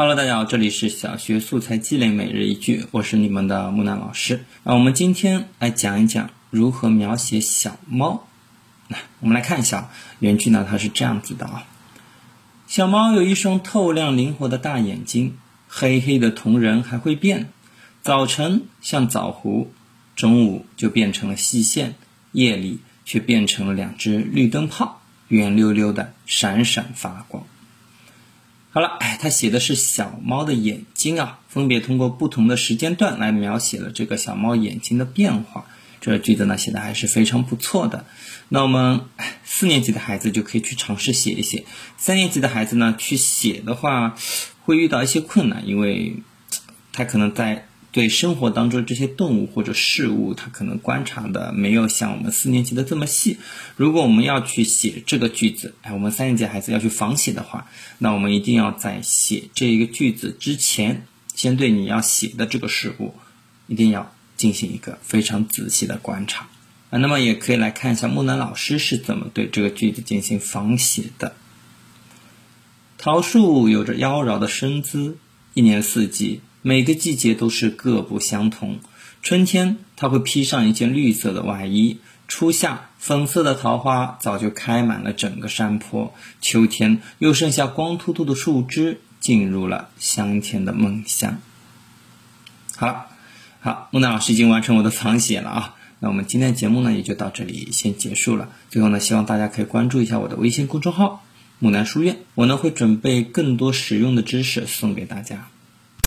Hello，大家好，这里是小学素材积累每日一句，我是你们的木兰老师。啊，我们今天来讲一讲如何描写小猫。那我们来看一下原句呢，它是这样子的啊。小猫有一双透亮灵活的大眼睛，黑黑的瞳仁还会变，早晨像枣核，中午就变成了细线，夜里却变成了两只绿灯泡，圆溜溜的，闪闪发光。好了，哎，他写的是小猫的眼睛啊，分别通过不同的时间段来描写了这个小猫眼睛的变化。这个句子呢写的还是非常不错的。那我们四年级的孩子就可以去尝试写一写，三年级的孩子呢去写的话，会遇到一些困难，因为他可能在。对生活当中这些动物或者事物，它可能观察的没有像我们四年级的这么细。如果我们要去写这个句子，哎，我们三年级孩子要去仿写的话，那我们一定要在写这一个句子之前，先对你要写的这个事物，一定要进行一个非常仔细的观察啊。那么也可以来看一下木兰老师是怎么对这个句子进行仿写的。桃树有着妖娆的身姿，一年四季。每个季节都是各不相同。春天，它会披上一件绿色的外衣；初夏，粉色的桃花早就开满了整个山坡；秋天，又剩下光秃秃的树枝，进入了香甜的梦乡。好了，好，木南老师已经完成我的仿写了啊。那我们今天的节目呢，也就到这里先结束了。最后呢，希望大家可以关注一下我的微信公众号“木南书院”，我呢会准备更多实用的知识送给大家。